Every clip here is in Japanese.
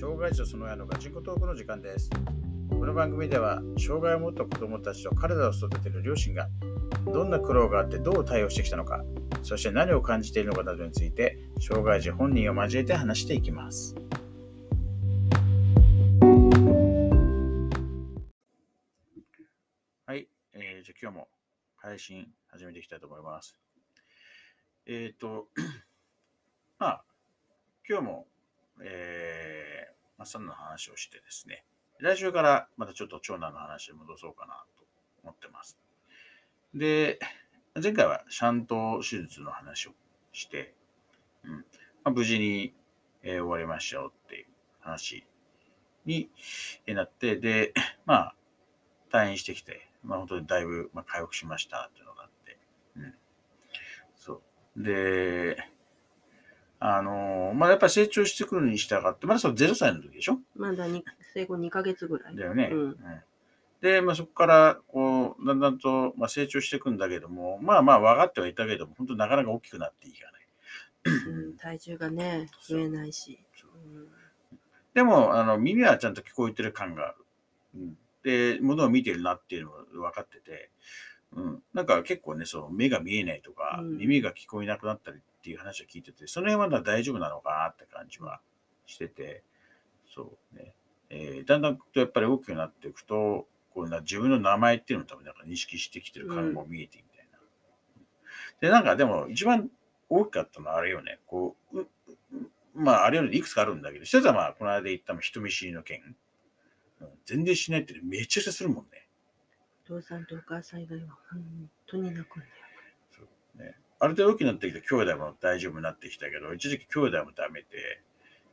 障害者その親のガチンコトークの時間です。この番組では、障害を持った子供たちと体を育てる両親が、どんな苦労があってどう対応してきたのか、そして何を感じているのかなどについて、障害児本人を交えて話していきます。はい、えー、じゃあ今日も配信始めていきたいと思います。えっ、ー、と、まあ、今日も、えー、まあ、そんな話をしてですね、来週からまたちょっと長男の話に戻そうかなと思ってます。で、前回はシャント手術の話をして、うんまあ、無事に、えー終わりましたよっていう話になって、で、まあ、退院してきて、まあ本当にだいぶ、まあ、回復しましたっていうのがあって、うん。そう。で、あのーまあやっぱり成長してくるに従って、まだその0歳の時でしょ？まだに生後2ヶ月ぐらい。だよね。うんうんで、まあ、そこから、こう、だんだんと、まあ、成長していくんだけども、まあまあ分かってはいたけども、本当なかなか大きくなっていかない。うん、体重がね、増えないし。うんでも、あの、耳はちゃんと聞こえてる感がある。うん、で、物を見てるなっていうのが分かってて、うん、なんか結構ね、そう、目が見えないとか、うん耳が聞こえなくなったりっていう話を聞いてて、その辺はまだ大丈夫なのかなって感じはしてて、そうね。えーだんだんとやっぱり大きくなっていくと、こうな自分の名前っていうのを多分なんか認識してきてる感も見えてみたいな。で、なんかでも一番大きかったのはあれよね、こう、ううまああれよりいくつかあるんだけど、一つはまあこの間言った人見知りの件。うん全然しないってめちゃくちゃするもんね。お父さんとお母さん以外は本当に泣くんだよ。ある程度大きくなってきて兄弟も大丈夫になってきたけど、一時期兄弟もダメで、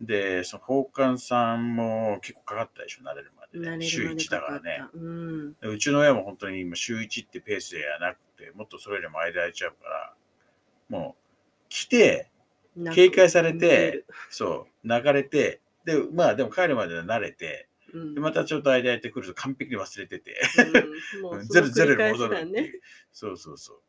で、その宝冠さんも結構かかったでしょ、慣れるまで、ね。週1だからね。うん。でうちの親も本当に今週1ってペースではなくて、もっとそれよりも間空いちゃうから、もう来て、警戒され寝てる、そう、流れて、で、まあでも帰るまでは慣れて、うんでまたちょっと間空いてくると完璧に忘れてて、うゼロゼロに戻るだっていう。ね。そうそうそう。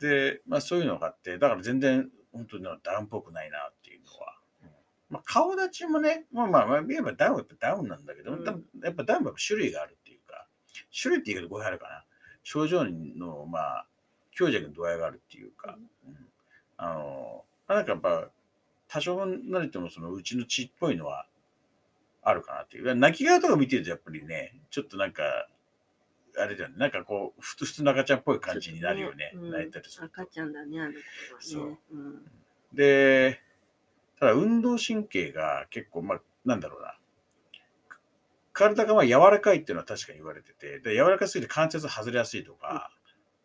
で、まあそういうのがあって、だから全然本当にダウンっぽくないなっていうのは。うんまあ顔立ちもね、まあまあ、まあ、言えばダウンはやっぱダウンなんだけど、うんやっぱダウンは種類があるっていうか、種類って言うけど語弊あるかな。症状の、まあ、強弱の度合いがあるっていうか、うんあの、まあなんかやっぱ、多少なりともそのうちの血っぽいのはあるかなっていう。泣き顔とか見てるとやっぱりね、ちょっとなんか、あれだよね、なんかこう、普通の赤ちゃんっぽい感じになるよね、うん泣いたりすると。赤ちゃんだね、あの子そうはね。うんで、ただ運動神経が結構、まあ、なんだろうな。体がまあ柔らかいっていうのは確かに言われてて、で柔らかすぎて関節外れやすいとか、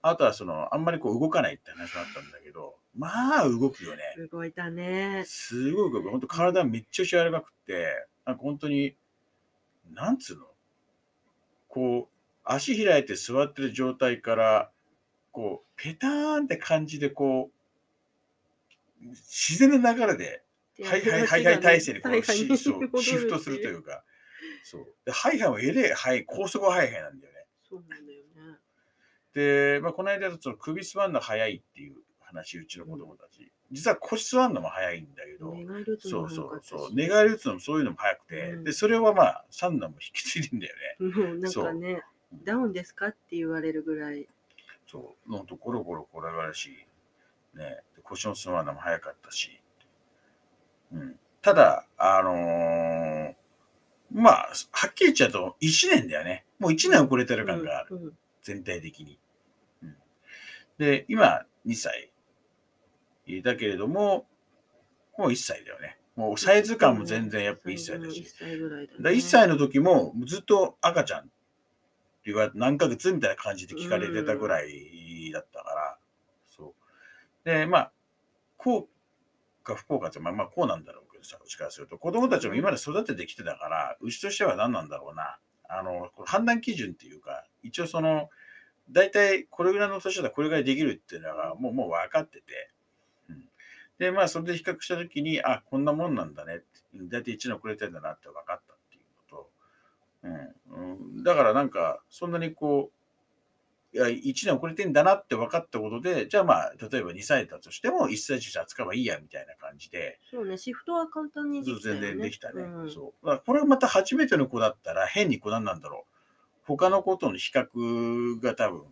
あとはその、あんまりこう動かないって話があったんだけど、まあ動くよね。動いたね。すごい動く。本当体めっちゃ柔らかくて、なんか本当に、なんつうの？こう、足開いて座ってる状態から、こう、ペターンって感じでこう、自然な流れで、はいはいはいはい体勢にこう、しそうシフトするというか、そう。で、ハイハイもえれえ、はい、高速ハイハイなんだよね。そうなんだよね。で、まあ、この間、その首座るの早いっていう話、うちの子供たち。実は腰座るのも早いんだけど、そうそうそう。寝返り打つのもそういうのも早くて、うんで、それはまあ、サンダも引き継いでんだよね。なんかね、ダウンですかって言われるぐらい。そう。ほんと、ゴロゴロ転がるし、ね、で腰の座るのも早かったし。うん。ただ、あのーまあ、はっきり言っちゃうと、1年だよね。もう1年遅れてる感がある。うんうん全体的に。うん、で、今、2歳だけれども、もう1歳だよね。もうサイズ感も全然やっぱ1歳だ1し。歳ぐらいだね。だ1歳の時もずっと赤ちゃん言われ何ヶ月みたいな感じで聞かれてたぐらいだったから、そう。で、まあ、こうか不幸かって、まあまあこうなんだろうけどさ、うちからすると、子供たちも今まで育ててきてたから、うちとしては何なんだろうな。あの、判断基準っていうか、一応その、大体これぐらいの年だったらこれぐらいできるっていうのがもうもう分かってて、で、まあそれで比較したときに、あ、こんなもんなんだねって、大体1年遅れてんだなって分かったうんうん、だからなんか、そんなにこう、いや1年遅れてんだなって分かったことで、じゃあまあ、例えば2歳だとしても1歳児扱えばいいやみたいな感じで、そうね、シフトは簡単にできたよね。全然できたね。うんそう。だからこれがまた初めての子だったら変にこうなんなんだろう。他の子との比較が多分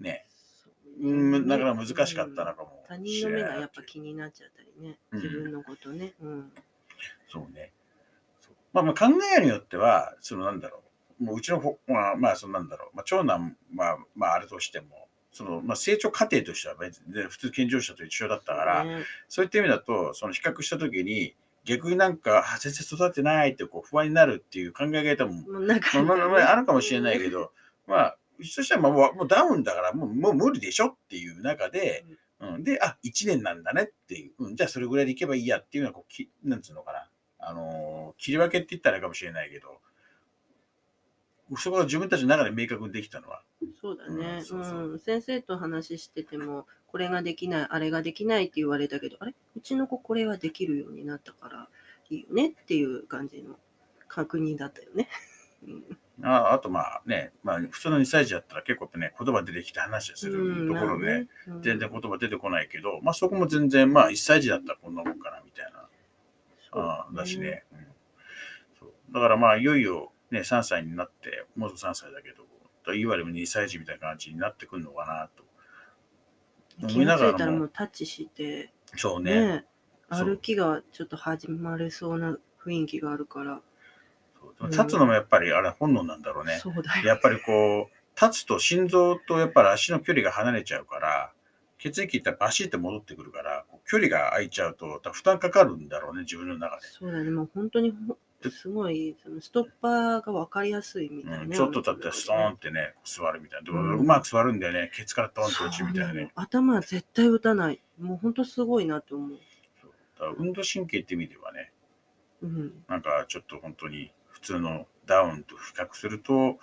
ね、そううん、ねだから難しかったのかも他人の目がやっぱ気になっちゃったりね、うん自分のことね。うん。そうね。まあまあ考えによっては、そのなんだろう。もううちのほ、まあまあ、そのなんだろう。まあ長男、まあまああれとしても、そのまあ成長過程としては別にね普通健常者と一緒だったから、ねそういった意味だと、その比較したときに、逆になんか、あ全然育ってないってこう不安になるっていう考え方も、まあまあまああるかもしれないけど、まあ、うちとしてはまあもうもうダウンだからもうもう無理でしょっていう中で、うん、で、あ、1年なんだねっていう、うん、じゃあそれぐらいでいけばいいやっていうのはこうき、なんつうのかな、あのー切り分けって言ったらあれかもしれないけど、そこが自分たちの中で明確にできたのは、そうだね、うん。先生と話してても、これができない、あれができないって言われたけど、あれ？うちの子これはできるようになったからいいよねっていう感じの確認だったよね。うん。ああとまあね、まあ、普通の2歳児だったら結構ね、言葉出てきて話をするところで、うん。全然言葉出てこないけど、まあそこも全然、まあ1歳児だったらこんなもんかなみたいな、ああだし。ね、うんそう。だからまあいよいよね、3歳になって、もう3歳だけど、いわゆる2歳児みたいな感じになってくるのかなと。気がついたらもうタッチして、そうね。ね、歩きがちょっと始まれそうな雰囲気があるから、立つのもやっぱりあれ本能なんだろうね。そう。やっぱりこう、立つと心臓とやっぱり足の距離が離れちゃうから、血液いったらバシッて戻ってくるから、距離が空いちゃうと、負担かかるんだろうね、自分の中で。そうだね、もう本当にほすごい、そのストッパーが分かりやすいみたいなうん、ね。ちょっと立ってストーンってね、座るみたいな。うんうまく座るんだよね。ケツからトンと落ちるみたいなね。頭は絶対打たない。もう本当すごいなと思う。だから運動神経って意味ではね、うん。なんかちょっと本当に普通のダウンと比較すると、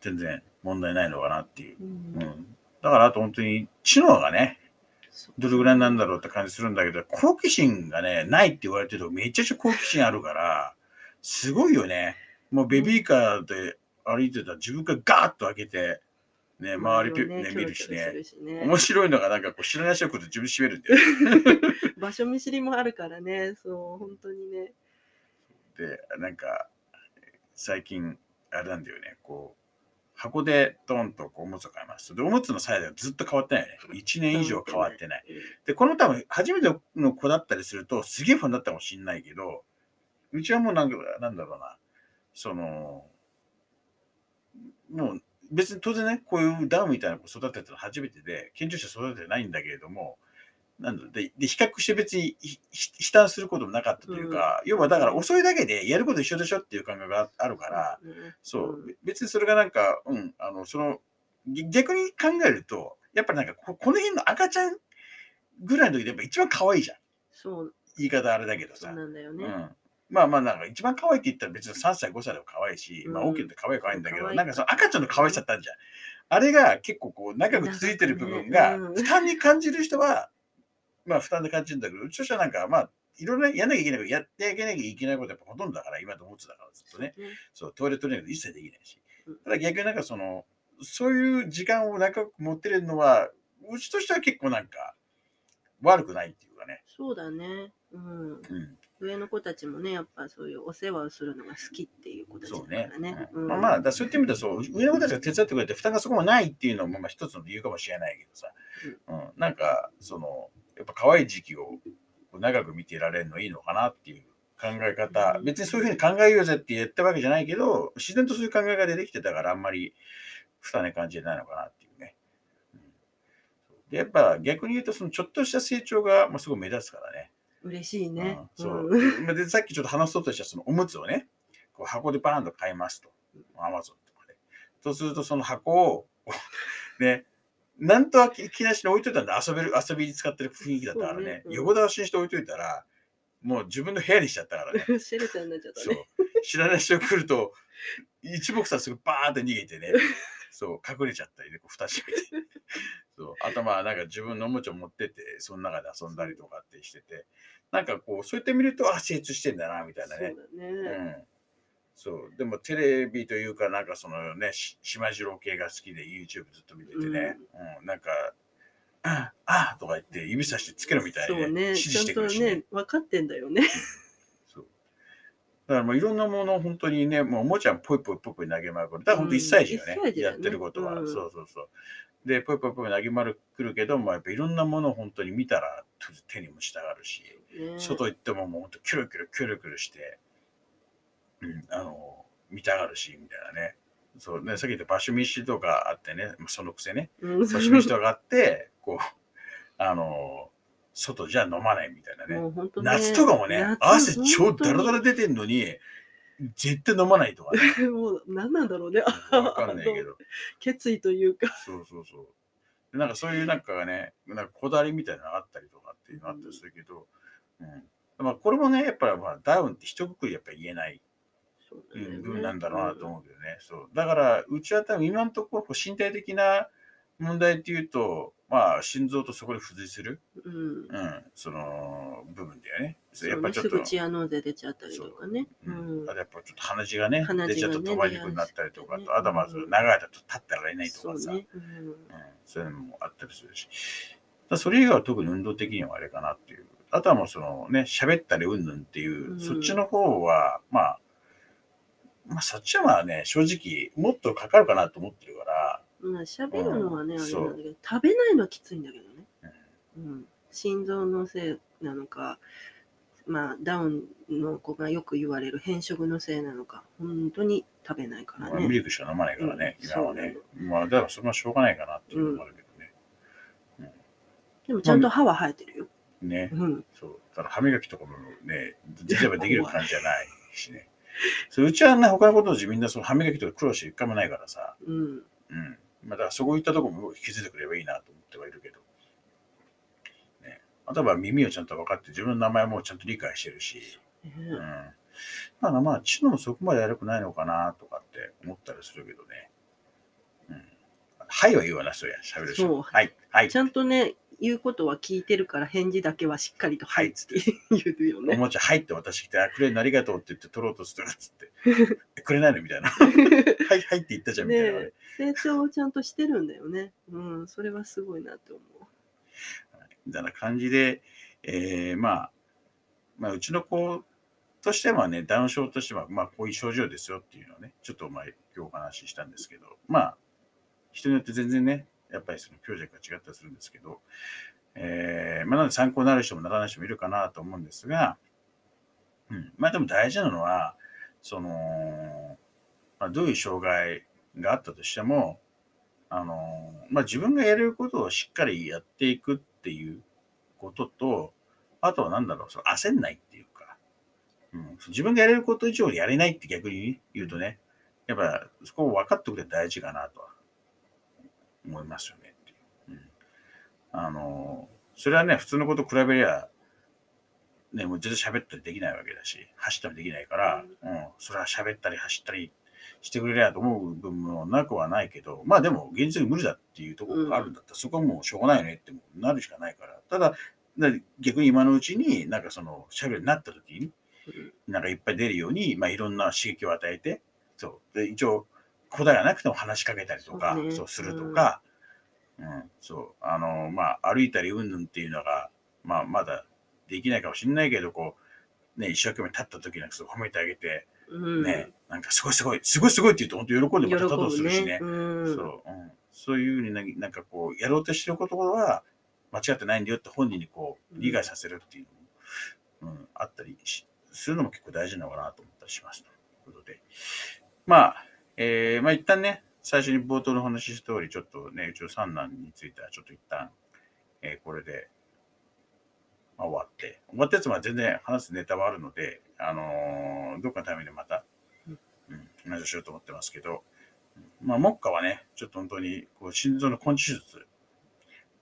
全然問題ないのかなっていう。ううんん。だからあと本当に知能がね、そうどれぐらいなんだろうって感じするんだけど、好奇心がね、ないって言われてるとめちゃくちゃ好奇心あるから、すごいよね。もうベビーカーで歩いてたら自分がガーッと開けて、ね、周りピュね、見るしね。しね面白いのがなんかこう知らない人が来ると自分閉めるんだよ。場所見知りもあるからね、そう、本当にね。で、なんか、最近、あれなんだよね、こう、箱でドンとこうおむつを買いますと。で、おむつのサイズがずっと変わってないよね。1年以上変わってない。で、この多分、初めての子だったりすると、すげえファンだったかもしんないけど、うちはもうなんか、なんだろうな、その、もう、別に当然ね、こういうダウンみたいな子育てたの初めてで、健常者育ててないんだけれども、なんだでで比較して別に悲嘆することもなかったというか、要はだから遅いだけでやること一緒でしょっていう感覚があるから、うん、そう、べ別にそれがなんか、うん、あの、その、ぎ逆に考えると、やっぱりなんかこ、この辺の赤ちゃんぐらいの時でやっぱ一番可愛いじゃん。そう、言い方あれだけどさ。そうなんだよね。うん。まあまあなんか一番可愛いって言ったら別に3歳5歳でも可愛いし、まあうん大きいって可愛い可愛いんだけど、なんかその赤ちゃんの可愛さってあるじゃん。あれが結構こう長く続いてる部分が負担に感じる人は、まあ負担で感じるんだけど、うちとしてはなんかまあいろいろやんなきゃいけないこと、やっていけなきゃいけないことやっぱほとんどだから、今と思ってたからずっとね。ねそう、トイレトレーニング一切できないしうん。ただ逆になんかその、そういう時間を長く持ってるのは、うちとしては結構なんか悪くないっていうかね。そうだね。うん。うん。上の子たちもね、やっぱそういうお世話をするのが好きっていう子たちだそうねからね。。うんうんまあまあ、だそういった意味ではそう、上の子たちが手伝ってくれて負担がそこもないっていうのもまあ一つの理由かもしれないけどさ、うん、なんか、その、やっぱ可愛い時期を長く見ていられるのいいのかなっていう考え方、別にそういうふうに考えようぜって言ったわけじゃないけど、自然とそういう考えが出てきてたからあんまり負担な感じないのかなっていうね。うんでやっぱ逆に言うと、そのちょっとした成長がまあすごい目立つからね。嬉しいね。うんそううんまあでさっきちょっと話そうとしたそのおむつをね、こう箱でバーンと買いますと。アマゾンとかで。そうするとその箱を、ね、なんとは気気なしに置いといたんだ。遊べる、遊びに使ってる雰囲気だったからね。ねうん横倒しにして置いといたら、もう自分の部屋にしちゃったからね。シェルターになっちゃったね。。知らない人が来ると、一目散すぐバーって逃げてね、そう、隠れちゃったりね、こう蓋閉めて。そう、あとまあなんか自分のおもちゃを持ってって、その中で遊んだりとかってしてて、なんかこう、そうやって見ると、あ、成長してんだな、みたいなね。そうだね。うん。そう。でもテレビというか、なんかそのね、し島次郎系が好きで YouTube ずっと見ててね、うん、なんか、ああとか言って指さしてつけろみたいに、そうね、指示しちゃんとてくるしね。ね、分かってんだよね。そうだからもういろんなものを本当にね、もうおもちゃもポイポイポイポイ投げまくる。だから本当1歳児よね、うん一歳児だよねやってることは、うんそうそうそう。で、ポイポイポイ投げまくるけど、まあ、やっぱいろんなものを本当に見たら手にもしたがるし、ね外行ってももう本当キョロキョロキョロキョロして、うん、あの、見たがるし、みたいなね。そうね、さっき言った場所見しとかあってね、まあそのくせね、うん場所見しとかあって、こう、あの、外じゃ飲まないみたいなね。ね夏とかもね、夏汗超本当にダラダラ出てんのに、絶対飲まないとかね。もう何なんだろうね。わかんないけど。決意というか。そうそうそう。でなんかそういうなんかがね、なんかこだわりみたいなのがあったりとかっていうのがあったりするけど、うん。まあこれもね、やっぱりまあダウンって一括りやっぱ言えないそう部分なんだろうなと思うけどね。そう。だから、うちは多分今のところ身体的な問題っていうと、まあ心臓とそこで付随する、うん。うん、その部分だよね。そうやっぱちょっとねすぐ、チアノーゼ出ちゃったりとかね。ううんん、あとやっぱちょっと鼻血がね、がね出ちゃうと止まりにくくなったりとか、ねとあとはまず長い間と立ってられないとかさ、そうね。うんうん、そういうのもあったりするし、だそれ以外は特に運動的にはあれかなっていう。あとはもうそのね、喋ったりうんぬんっていう、うんそっちの方は、まあ、まあそっちはまあね、正直もっとかかるかなと思ってるから、まあ喋るのはね、うんあれなんだけど、食べないのはきついんだけどね。うん。心臓のせいなのか、まあダウンの子がよく言われる変色のせいなのか、本当に食べないからね。まあミルクしか飲まないからね、うん今はね。まあだからそれはしょうがないかなっていうのもあるけどね。でもちゃんと歯は生えてるよ。ね。うん。そう。だから歯磨きとかもね、実はできる感じじゃないしね。そううちはね、他のことをみんなその歯磨きとか苦労して一回もないからさ。うん。うん。まあだからそこ行ったとこも気づいてくればいいなと思ってはいるけど。ね。あとは耳をちゃんと分かって自分の名前もちゃんと理解してるし。ねうん。まあまあ、知能もそこまで悪くないのかなとかって思ったりするけどね。うん。はいは言うわな、そうや、喋る人。そうはい、はいち。ゃんとね、言うことは聞いてるから返事だけはしっかりとはいって言うよおね。もちゃ入って私来て、あ、くれるのありがとうって言って取ろうとするっつって。えくれないの？みたいな。はい、はいって言ったじゃんみたいなね。ね成長をちゃんとしてるんだよね。うん、それはすごいなって思う。みたいな感じで、えー、まあ、まあ、うちの子としてはね、ダウン症としては、まあ、こういう症状ですよっていうのをね、ちょっとまあ、今日お話ししたんですけど、まあ、人によって全然ね、やっぱりその強弱が違ったりするんですけど、えー、まあ、なので参考になる人もならない人もいるかなと思うんですが、うん、まあでも大事なのは、その、まあ、どういう障害があったとしても、あの、まあ自分がやれることをしっかりやっていくっていうことと、あとはなんだろう、その焦んないっていうか、うん、自分がやれること以上やれないって逆に言うとね、やっぱそこを分かっておくって大事かなとは思いますよねっていう。うん、あの、それはね、普通のこと比べりゃ、ね、もう全然喋ったりできないわけだし、走ったりできないから、うん、それは喋ったり走ったりしてくれりゃと思う部分もなくはないけど、まあでも現実に無理だっていうところがあるんだったら、そこはもうしょうがないよねってもなるしかないから。ただ、だ逆に今のうちになんかその喋るようになった時に、なんかいっぱい出るように、まあいろんな刺激を与えて、そう。で、一応、答えがなくても話しかけたりとか、そうするとか、うん、そう。あの、まあ歩いたりうんぬんっていうのが、まあまだできないかもしれないけど、こう、ね、一生懸命立った時なんかそう褒めてあげて、うん、ね、なんかすごいすごい、すごいすごいって言うと本当喜んでまた立とうとするしね。うん、そう、うん。そういうふうにななんかこう、やろうとしてることは間違ってないんだよって本人にこう、理解させるっていうのも、うん、あったりしするのも結構大事なのかなと思ったりしますということで。まあ、えー、まあ一旦ね、最初に冒頭の話した通り、ちょっとね、うちの三男についてはちょっと一旦、えーこれで、まあ、終わって、終わったやつは全然話すネタはあるので、あのーどっかのタイミングでまた、うん、話をしようと思ってますけど、まあ、目下はね、ちょっと本当に、こう、心臓の根治手術、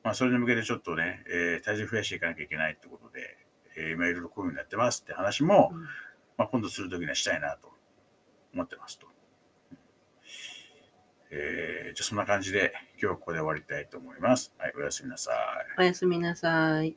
まあ、それに向けてちょっとね、えー体重増やしていかなきゃいけないってことで、えー今いろいろこういうふうになってますって話も、うん。まあ、今度するときにはしたいなと思ってますと。えー、じゃそんな感じで今日はここで終わりたいと思います。はい、おやすみなさい。おやすみなさい。